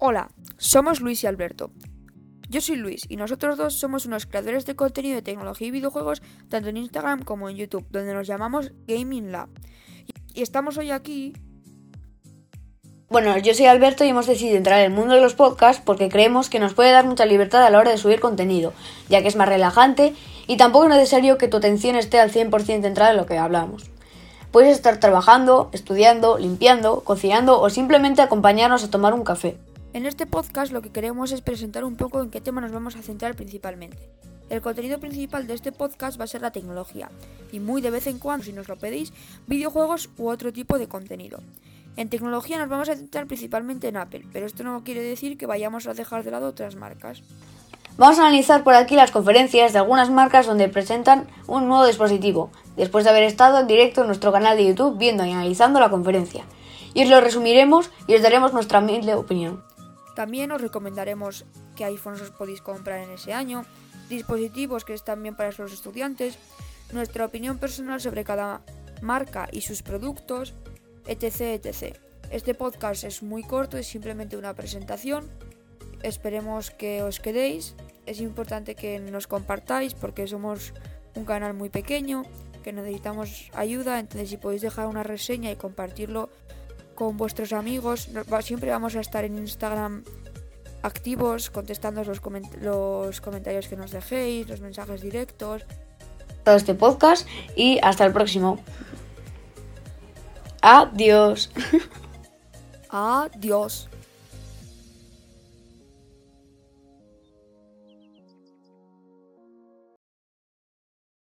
Hola, somos Luis y Alberto. Yo soy Luis y nosotros dos somos unos creadores de contenido de tecnología y videojuegos tanto en Instagram como en YouTube, donde nos llamamos Gaming Lab. Y estamos hoy aquí... Bueno, yo soy Alberto y hemos decidido entrar en el mundo de los podcasts porque creemos que nos puede dar mucha libertad a la hora de subir contenido, ya que es más relajante y tampoco es necesario que tu atención esté al 100% centrada en lo que hablamos. Puedes estar trabajando, estudiando, limpiando, cocinando o simplemente acompañarnos a tomar un café. En este podcast lo que queremos es presentar un poco en qué tema nos vamos a centrar principalmente. El contenido principal de este podcast va a ser la tecnología y muy de vez en cuando, si nos lo pedís, videojuegos u otro tipo de contenido. En tecnología nos vamos a centrar principalmente en Apple, pero esto no quiere decir que vayamos a dejar de lado otras marcas. Vamos a analizar por aquí las conferencias de algunas marcas donde presentan un nuevo dispositivo, después de haber estado en directo en nuestro canal de YouTube viendo y analizando la conferencia. Y os lo resumiremos y os daremos nuestra humilde opinión. También os recomendaremos qué iPhones os podéis comprar en ese año, dispositivos que están bien para los estudiantes, nuestra opinión personal sobre cada marca y sus productos, etc. etc. Este podcast es muy corto, es simplemente una presentación. Esperemos que os quedéis. Es importante que nos compartáis porque somos un canal muy pequeño, que necesitamos ayuda, entonces si podéis dejar una reseña y compartirlo con vuestros amigos. Siempre vamos a estar en Instagram activos, contestando los, los comentarios que nos dejéis, los mensajes directos. Todo este podcast y hasta el próximo. Adiós. Adiós.